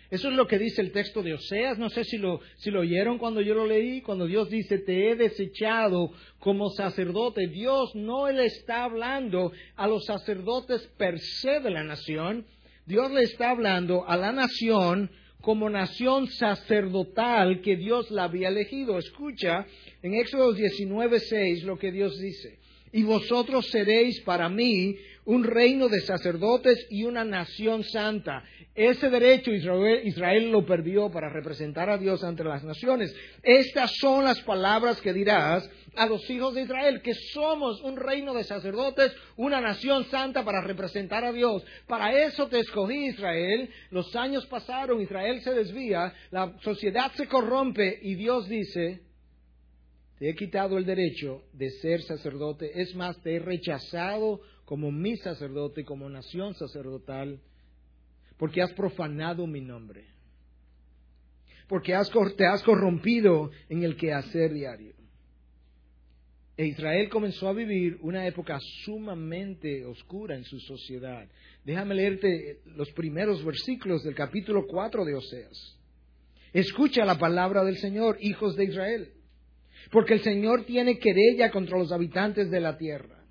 Eso es lo que dice el texto de Oseas. No sé si lo, si lo oyeron cuando yo lo leí, cuando Dios dice, te he desechado como sacerdote. Dios no le está hablando a los sacerdotes per se de la nación. Dios le está hablando a la nación como nación sacerdotal que Dios la había elegido. Escucha en Éxodo 19:6 lo que Dios dice. Y vosotros seréis para mí un reino de sacerdotes y una nación santa. Ese derecho Israel, lo perdió para representar a Dios ante las naciones. Estas son las palabras que dirás a los hijos de Israel, que somos un reino de sacerdotes, una nación santa para representar a Dios. Para eso te escogí Israel. Los años pasaron, Israel se desvía, la sociedad se corrompe y Dios dice, te he quitado el derecho de ser sacerdote. Es más, te he rechazado como mi sacerdote, como nación sacerdotal porque has profanado mi nombre, porque te has corrompido en el quehacer diario. E Israel comenzó a vivir una época sumamente oscura en su sociedad. Déjame leerte los primeros versículos del capítulo 4 de Oseas. Escucha la palabra del Señor, hijos de Israel, porque el Señor tiene querella contra los habitantes de la tierra.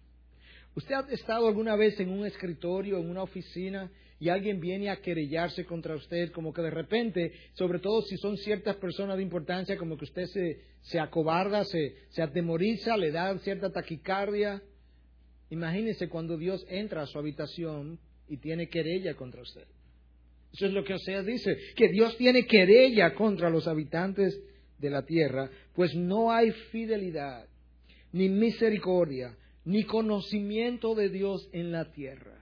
¿Usted ha estado alguna vez en un escritorio, en una oficina, y alguien viene a querellarse contra usted, como que de repente, sobre todo si son ciertas personas de importancia, como que usted se, se acobarda, se, se atemoriza, le da cierta taquicardia. Imagínese cuando Dios entra a su habitación y tiene querella contra usted. Eso es lo que Oseas dice, que Dios tiene querella contra los habitantes de la tierra, pues no hay fidelidad, ni misericordia, ni conocimiento de Dios en la tierra.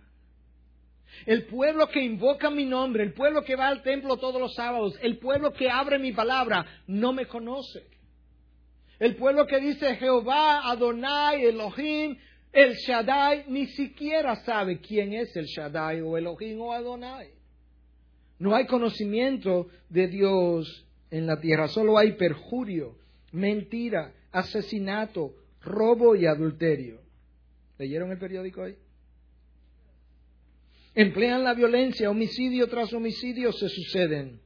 El pueblo que invoca mi nombre, el pueblo que va al templo todos los sábados, el pueblo que abre mi palabra, no me conoce. El pueblo que dice Jehová, Adonai, Elohim, el Shaddai, ni siquiera sabe quién es el Shaddai o Elohim o Adonai. No hay conocimiento de Dios en la tierra, solo hay perjurio, mentira, asesinato, robo y adulterio. ¿Leyeron el periódico ahí? emplean la violencia, homicidio tras homicidio se suceden.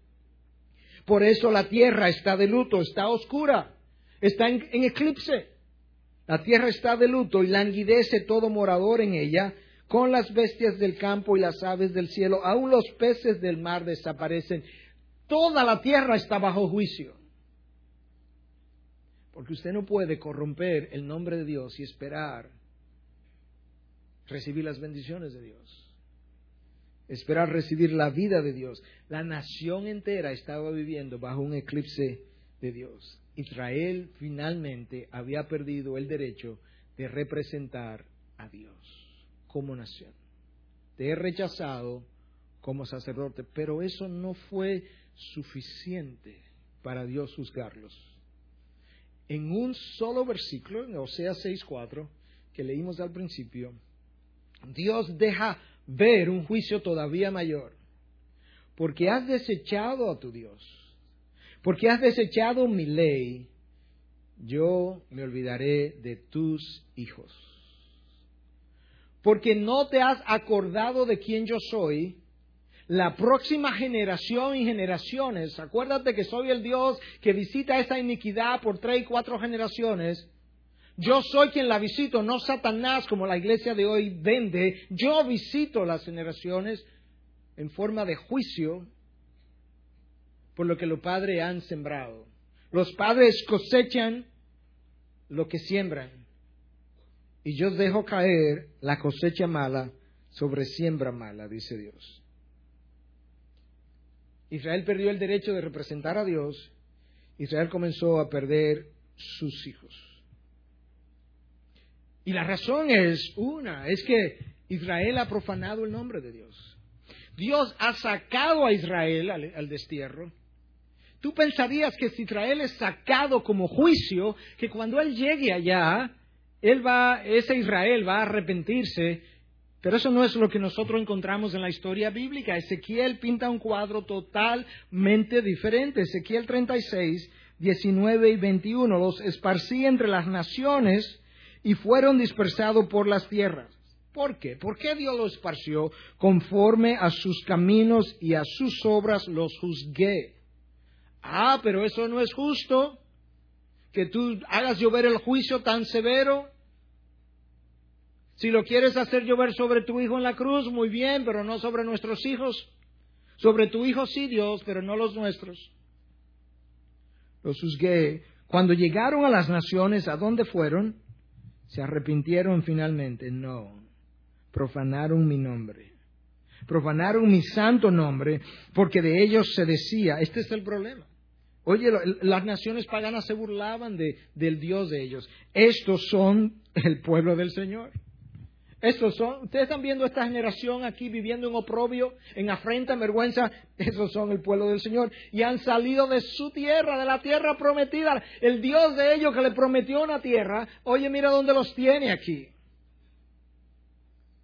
Por eso la tierra está de luto, está oscura, está en, eclipse. La tierra está de luto y languidece todo morador en ella, con las bestias del campo y las aves del cielo, aun los peces del mar desaparecen. Toda la tierra está bajo juicio. Porque usted no puede corromper el nombre de Dios y esperar recibir las bendiciones de Dios esperar recibir la vida de Dios. La nación entera estaba viviendo bajo un eclipse de Dios. Israel finalmente había perdido el derecho de representar a Dios como nación. Te he rechazado como sacerdote, pero eso no fue suficiente para Dios juzgarlos. En un solo versículo, en Osea 6.4, que leímos al principio, Dios deja ver un juicio todavía mayor, porque has desechado a tu Dios, porque has desechado mi ley, yo me olvidaré de tus hijos. Porque no te has acordado de quién yo soy, la próxima generación y generaciones, acuérdate que soy el Dios que visita esa iniquidad por tres y cuatro generaciones. Yo soy quien la visito, no Satanás como la iglesia de hoy vende. Yo visito las generaciones en forma de juicio por lo que los padres han sembrado. Los padres cosechan lo que siembran. Y yo dejo caer la cosecha mala sobre siembra mala, dice Dios. Israel perdió el derecho de representar a Dios. Israel comenzó a perder sus hijos. Y la razón es una, es que Israel ha profanado el nombre de Dios. Dios ha sacado a Israel al, destierro Tú pensarías que si Israel es sacado como juicio, que cuando él llegue allá, él va, ese Israel va a arrepentirse, pero eso no es lo que nosotros encontramos en la historia bíblica. Ezequiel pinta un cuadro totalmente diferente. Ezequiel 36, 19 y 21, los esparcí entre las naciones y fueron dispersados por las tierras. ¿Por qué? ¿Por qué Dios los esparció? Conforme a sus caminos y a sus obras los juzgué. Ah, pero eso no es justo, que tú hagas llover el juicio tan severo. Si lo quieres hacer llover sobre tu hijo en la cruz, muy bien, pero no sobre nuestros hijos. Sobre tu hijo sí, Dios, pero no los nuestros. Los juzgué. Cuando llegaron a las naciones, ¿a dónde fueron? Se arrepintieron finalmente. No. Profanaron mi nombre. Profanaron mi santo nombre, porque de ellos se decía, este es el problema. Oye, las naciones paganas se burlaban de, del Dios de ellos. Estos son el pueblo del Señor. Estos son, ustedes están viendo esta generación aquí viviendo en oprobio, en afrenta, en vergüenza. Esos son el pueblo del Señor. Y han salido de su tierra, de la tierra prometida. El Dios de ellos que le prometió una tierra. Oye, mira dónde los tiene aquí.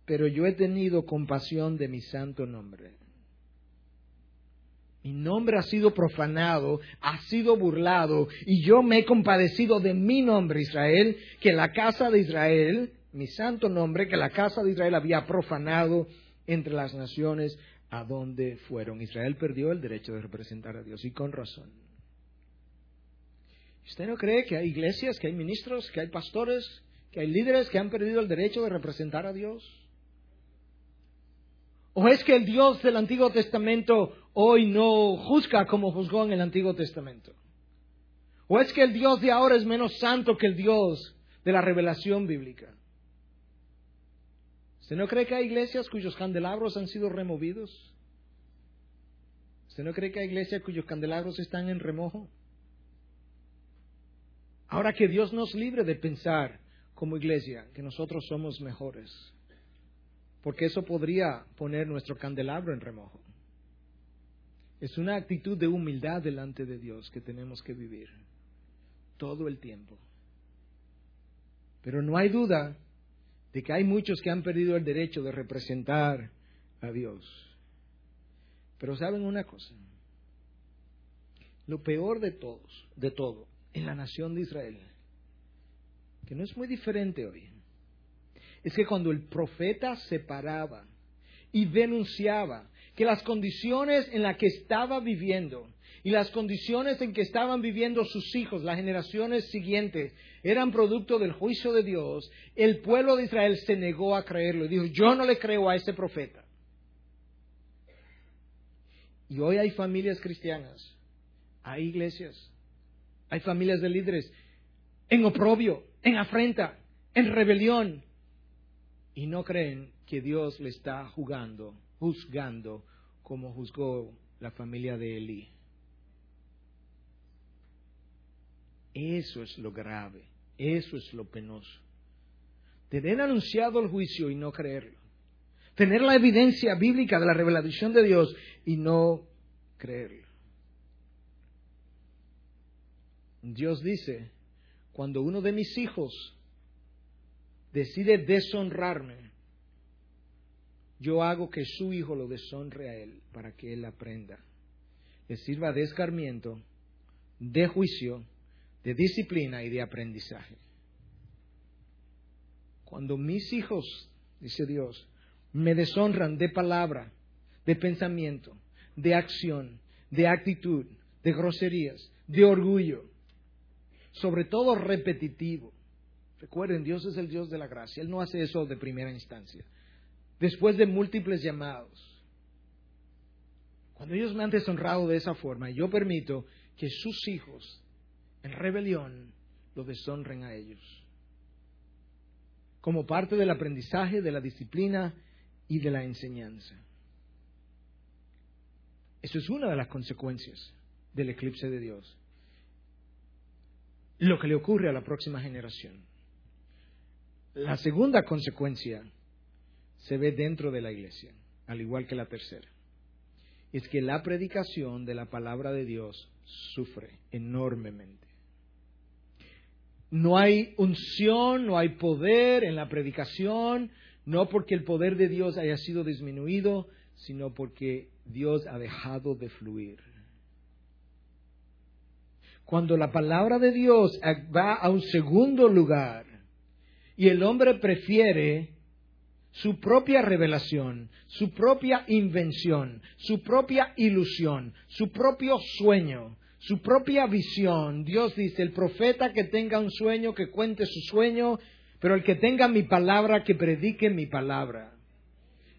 Pero yo he tenido compasión de mi santo nombre mi nombre ha sido profanado, ha sido burlado, y yo me he compadecido de mi nombre, Israel, que la casa de Israel, mi santo nombre, que la casa de Israel había profanado entre las naciones a donde fueron. Israel perdió el derecho de representar a Dios, y con razón. ¿Usted no cree que hay iglesias, que hay ministros, que hay pastores, que hay líderes que han perdido el derecho de representar a Dios? ¿O es que el Dios del Antiguo Testamento hoy no juzga como juzgó en el Antiguo Testamento? ¿O es que el Dios de ahora es menos santo que el Dios de la revelación bíblica? ¿Usted no cree que hay iglesias cuyos candelabros han sido removidos? ¿Usted no cree que hay iglesias cuyos candelabros están en remojo? Ahora que Dios nos libre de pensar como iglesia que nosotros somos mejores porque eso podría poner nuestro candelabro en remojo. Es una actitud de humildad delante de Dios que tenemos que vivir todo el tiempo. Pero no hay duda de que hay muchos que han perdido el derecho de representar a Dios. Pero saben una cosa, lo peor de todos, de todo, en la nación de Israel, que no es muy diferente hoy, es que cuando el profeta se paraba y denunciaba que las condiciones en las que estaba viviendo y las condiciones en que estaban viviendo sus hijos, las generaciones siguientes, eran producto del juicio de Dios, el pueblo de Israel se negó a creerlo y dijo, yo no le creo a ese profeta. Y hoy hay familias cristianas, hay iglesias, hay familias de líderes en oprobio, en afrenta, en rebelión, y no creen que Dios le está jugando, juzgando como juzgó la familia de Elí. Eso es lo grave, eso es lo penoso. Tener anunciado el juicio y no creerlo. Tener la evidencia bíblica de la revelación de Dios y no creerlo. Dios dice, cuando uno de mis hijos decide deshonrarme, yo hago que su hijo lo deshonre a él para que él aprenda. Le sirva de escarmiento, de juicio, de disciplina y de aprendizaje. Cuando mis hijos, dice Dios, me deshonran de palabra, de pensamiento, de acción, de actitud, de groserías, de orgullo, sobre todo repetitivo. Recuerden, Dios es el Dios de la gracia. Él no hace eso de primera instancia. Después de múltiples llamados. Cuando ellos me han deshonrado de esa forma, yo permito que sus hijos, en rebelión, lo deshonren a ellos. Como parte del aprendizaje, de la disciplina y de la enseñanza. Eso es una de las consecuencias del eclipse de Dios. Lo que le ocurre a la próxima generación. La segunda consecuencia se ve dentro de la iglesia, al igual que la tercera. Es que la predicación de la palabra de Dios sufre enormemente. No hay unción, no hay poder en la predicación, no porque el poder de Dios haya sido disminuido, sino porque Dios ha dejado de fluir. Cuando la palabra de Dios va a un segundo lugar y el hombre prefiere su propia revelación, su propia invención, su propia ilusión, su propio sueño, su propia visión. Dios dice, el profeta que tenga un sueño, que cuente su sueño, pero el que tenga mi palabra, que predique mi palabra.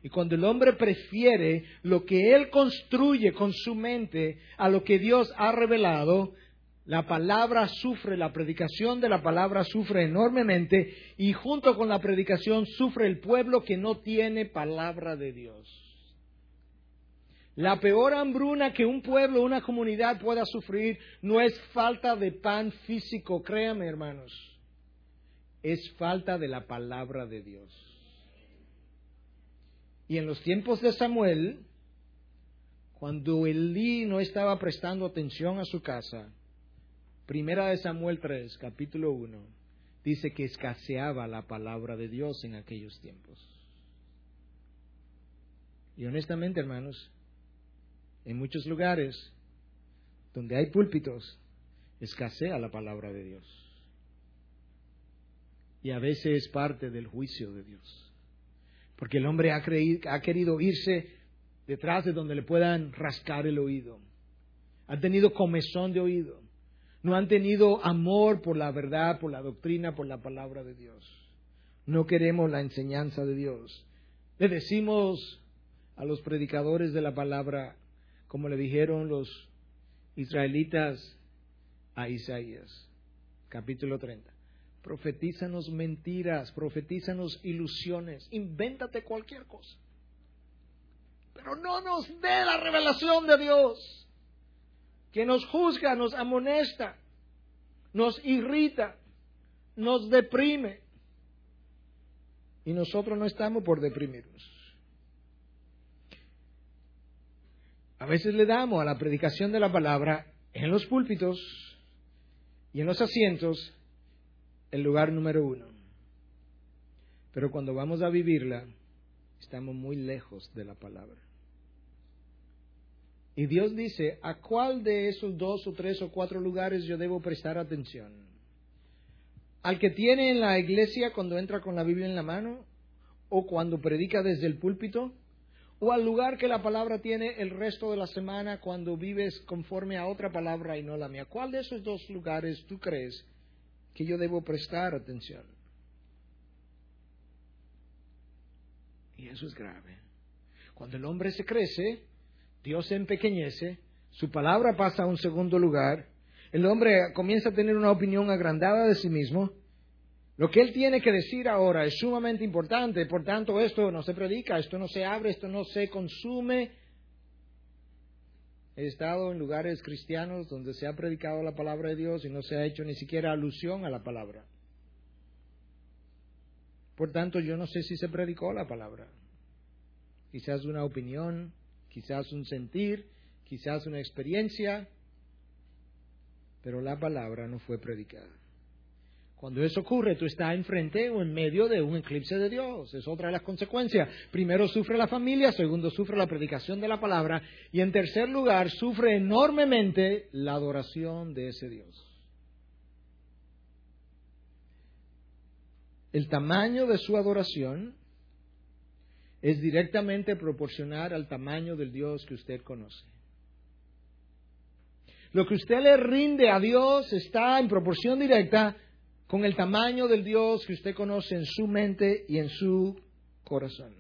Y cuando el hombre prefiere lo que él construye con su mente a lo que Dios ha revelado, la palabra sufre, la predicación de la palabra sufre enormemente y junto con la predicación sufre el pueblo que no tiene palabra de Dios. La peor hambruna que un pueblo, una comunidad pueda sufrir no es falta de pan físico, créame hermanos, es falta de la palabra de Dios. Y en los tiempos de Samuel, cuando Elí no estaba prestando atención a su casa, Primera de Samuel 3, capítulo 1, dice que escaseaba la palabra de Dios en aquellos tiempos. Y honestamente, hermanos, en muchos lugares donde hay púlpitos, escasea la palabra de Dios. Y a veces es parte del juicio de Dios. Porque el hombre ha, ha querido irse detrás de donde le puedan rascar el oído. Ha tenido comezón de oído no han tenido amor por la verdad, por la doctrina, por la palabra de Dios. No queremos la enseñanza de Dios. Le decimos a los predicadores de la palabra, como le dijeron los israelitas a Isaías, capítulo 30. Profetízanos mentiras, profetízanos ilusiones, invéntate cualquier cosa. Pero no nos dé la revelación de Dios que nos juzga, nos amonesta, nos irrita, nos deprime. Y nosotros no estamos por deprimirnos. A veces le damos a la predicación de la palabra en los púlpitos y en los asientos el lugar número uno. Pero cuando vamos a vivirla, estamos muy lejos de la palabra. Y Dios dice, ¿a cuál de esos dos o tres o cuatro lugares yo debo prestar atención? ¿Al que tiene en la iglesia cuando entra con la Biblia en la mano? ¿O cuando predica desde el púlpito? ¿O al lugar que la palabra tiene el resto de la semana cuando vives conforme a otra palabra y no la mía? ¿Cuál de esos dos lugares tú crees que yo debo prestar atención? Y eso es grave. Cuando el hombre se crece, Dios se empequeñece, su palabra pasa a un segundo lugar, el hombre comienza a tener una opinión agrandada de sí mismo. Lo que él tiene que decir ahora es sumamente importante, por tanto esto no se predica, esto no se abre, esto no se consume. He estado en lugares cristianos donde se ha predicado la palabra de Dios y no se ha hecho ni siquiera alusión a la palabra. Por tanto, yo no sé si se predicó la palabra. Quizás una opinión, quizás un sentir, quizás una experiencia, pero la palabra no fue predicada. Cuando eso ocurre, tú estás enfrente o en medio de un eclipse de Dios. Es otra de las consecuencias. Primero sufre la familia, segundo sufre la predicación de la palabra y en tercer lugar sufre enormemente la adoración de ese Dios. El tamaño de su adoración es directamente proporcional al tamaño del Dios que usted conoce. Lo que usted le rinde a Dios está en proporción directa con el tamaño del Dios que usted conoce en su mente y en su corazón.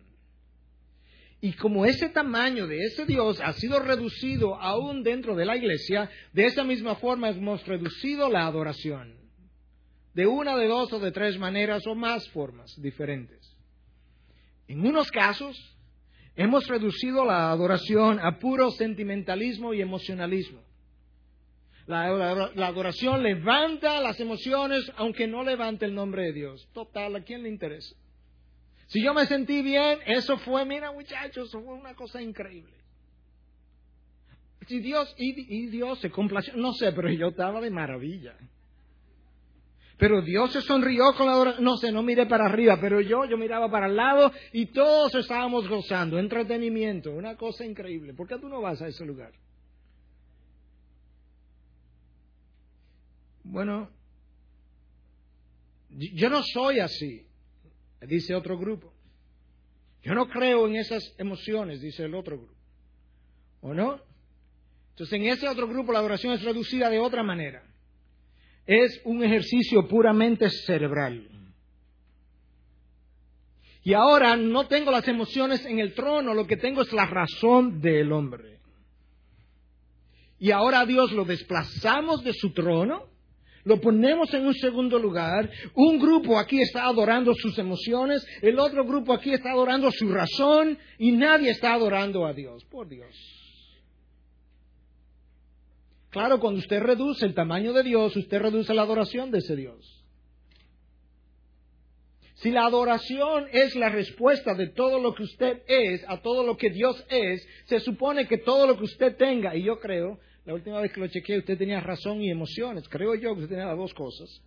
Y como ese tamaño de ese Dios ha sido reducido aún dentro de la iglesia, de esa misma forma hemos reducido la adoración. De una, de dos o de tres maneras o más formas diferentes. En unos casos, hemos reducido la adoración a puro sentimentalismo y emocionalismo. La, adoración levanta las emociones, aunque no levante el nombre de Dios. Total, ¿a quién le interesa? Si yo me sentí bien, eso fue, mira muchachos, eso fue una cosa increíble. Si Dios, y, Dios se complació, no sé, pero yo estaba de maravilla. Pero Dios se sonrió con la adoración, no sé, no miré para arriba, pero yo, yo miraba para el lado y todos estábamos gozando, entretenimiento, una cosa increíble. ¿Por qué tú no vas a ese lugar? Bueno, yo no soy así, dice otro grupo. Yo no creo en esas emociones, dice el otro grupo. ¿O no? Entonces en ese otro grupo la adoración es reducida de otra manera. Es un ejercicio puramente cerebral. Y ahora no tengo las emociones en el trono, lo que tengo es la razón del hombre. Y ahora a Dios lo desplazamos de su trono lo ponemos en un segundo lugar. Un grupo aquí está adorando sus emociones, el otro grupo aquí está adorando su razón y nadie está adorando a Dios. Por Dios. Claro, cuando usted reduce el tamaño de Dios, usted reduce la adoración de ese Dios. Si la adoración es la respuesta de todo lo que usted es a todo lo que Dios es, se supone que todo lo que usted tenga, y yo creo la última vez que lo chequeé, usted tenía razón y emociones. Creo yo que usted tenía las dos cosas.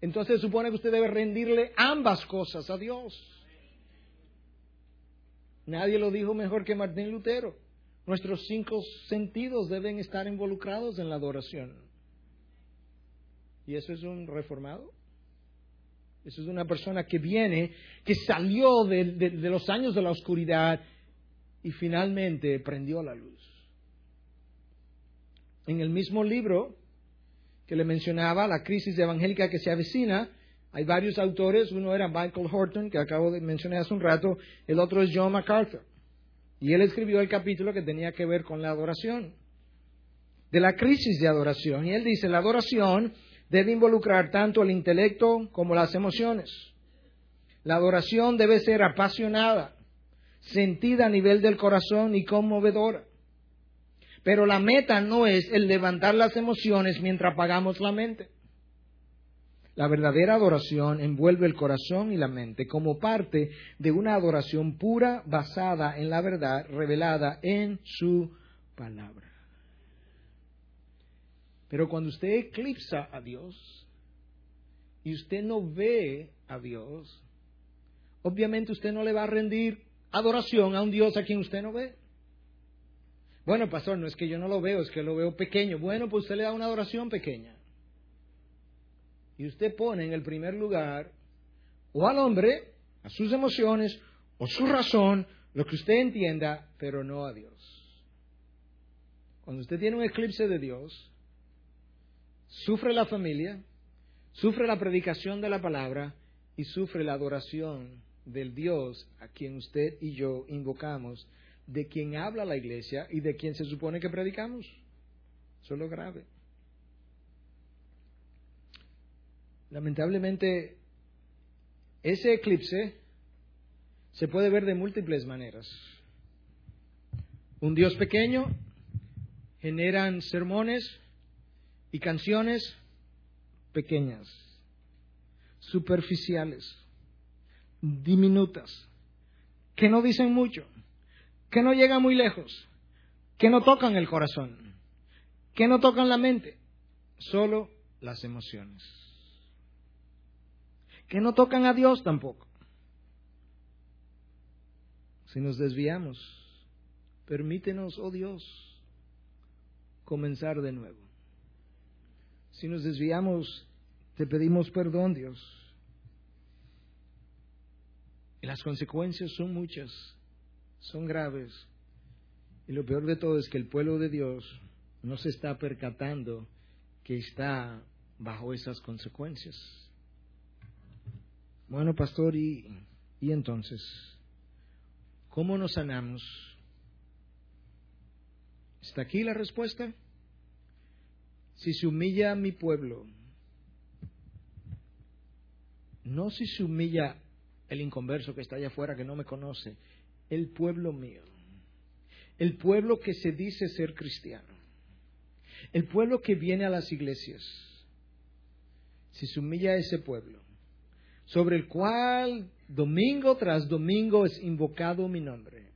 Entonces supone que usted debe rendirle ambas cosas a Dios. Nadie lo dijo mejor que Martín Lutero. Nuestros cinco sentidos deben estar involucrados en la adoración. ¿Y eso es un reformado? Eso es una persona que viene, que salió de, de los años de la oscuridad y finalmente prendió la luz en el mismo libro que le mencionaba, La crisis evangélica que se avecina, hay varios autores, uno era Michael Horton, que acabo de mencionar hace un rato, el otro es John MacArthur. Y él escribió el capítulo que tenía que ver con la adoración, de la crisis de adoración. Y él dice, la adoración debe involucrar tanto el intelecto como las emociones. La adoración debe ser apasionada, sentida a nivel del corazón y conmovedora. Pero la meta no es el levantar las emociones mientras apagamos la mente. La verdadera adoración envuelve el corazón y la mente como parte de una adoración pura basada en la verdad revelada en su palabra. Pero cuando usted eclipsa a Dios y usted no ve a Dios, obviamente usted no le va a rendir adoración a un Dios a quien usted no ve. Bueno, pastor, no es que yo no lo veo, es que lo veo pequeño. Bueno, pues usted le da una adoración pequeña. Y usted pone en el primer lugar o al hombre, a sus emociones, o su razón, lo que usted entienda, pero no a Dios. Cuando usted tiene un eclipse de Dios, sufre la familia, sufre la predicación de la palabra y sufre la adoración del Dios a quien usted y yo invocamos de quien habla la iglesia y de quien se supone que predicamos. Eso es lo grave. Lamentablemente, ese eclipse se puede ver de múltiples maneras. Un Dios pequeño generan sermones y canciones pequeñas, superficiales, diminutas, que no dicen mucho, que no llegan muy lejos, que no tocan el corazón, que no tocan la mente, solo las emociones, que no tocan a Dios tampoco. Si nos desviamos, permítenos, oh Dios, comenzar de nuevo. Si nos desviamos, te pedimos perdón, Dios. Y las consecuencias son muchas, son graves. Y lo peor de todo es que el pueblo de Dios no se está percatando que está bajo esas consecuencias. Bueno, pastor, y, y entonces, ¿cómo nos sanamos? ¿Está aquí la respuesta? Si se humilla a mi pueblo, no si se humilla el inconverso que está allá afuera que no me conoce, el pueblo mío, el pueblo que se dice ser cristiano, el pueblo que viene a las iglesias, si se humilla a ese pueblo, sobre el cual domingo tras domingo es invocado mi nombre,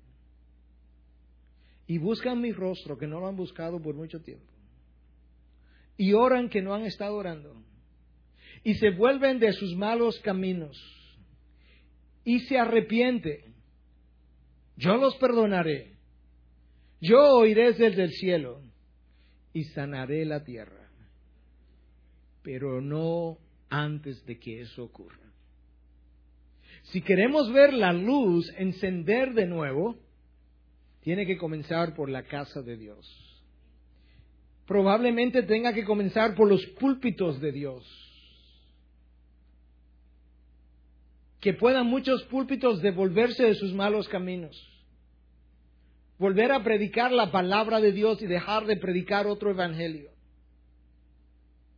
y buscan mi rostro que no lo han buscado por mucho tiempo, y oran que no han estado orando, y se vuelven de sus malos caminos, y se arrepiente, yo los perdonaré, yo oiré desde el cielo y sanaré la tierra, pero no antes de que eso ocurra. Si queremos ver la luz encender de nuevo, tiene que comenzar por la casa de Dios. Probablemente tenga que comenzar por los púlpitos de Dios. Que puedan muchos púlpitos devolverse de sus malos caminos. Volver a predicar la palabra de Dios y dejar de predicar otro evangelio.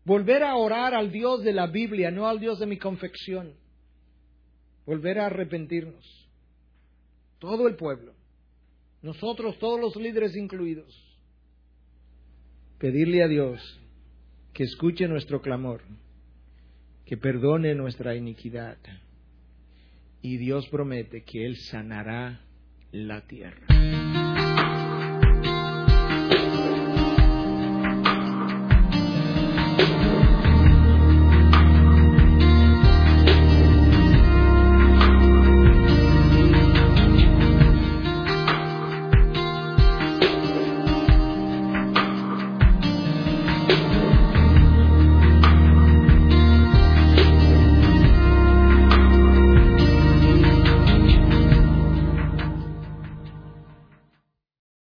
Volver a orar al Dios de la Biblia, no al Dios de mi confección volver a arrepentirnos. Todo el pueblo, nosotros, todos los líderes incluidos, pedirle a Dios que escuche nuestro clamor, que perdone nuestra iniquidad. Y Dios promete que Él sanará la tierra.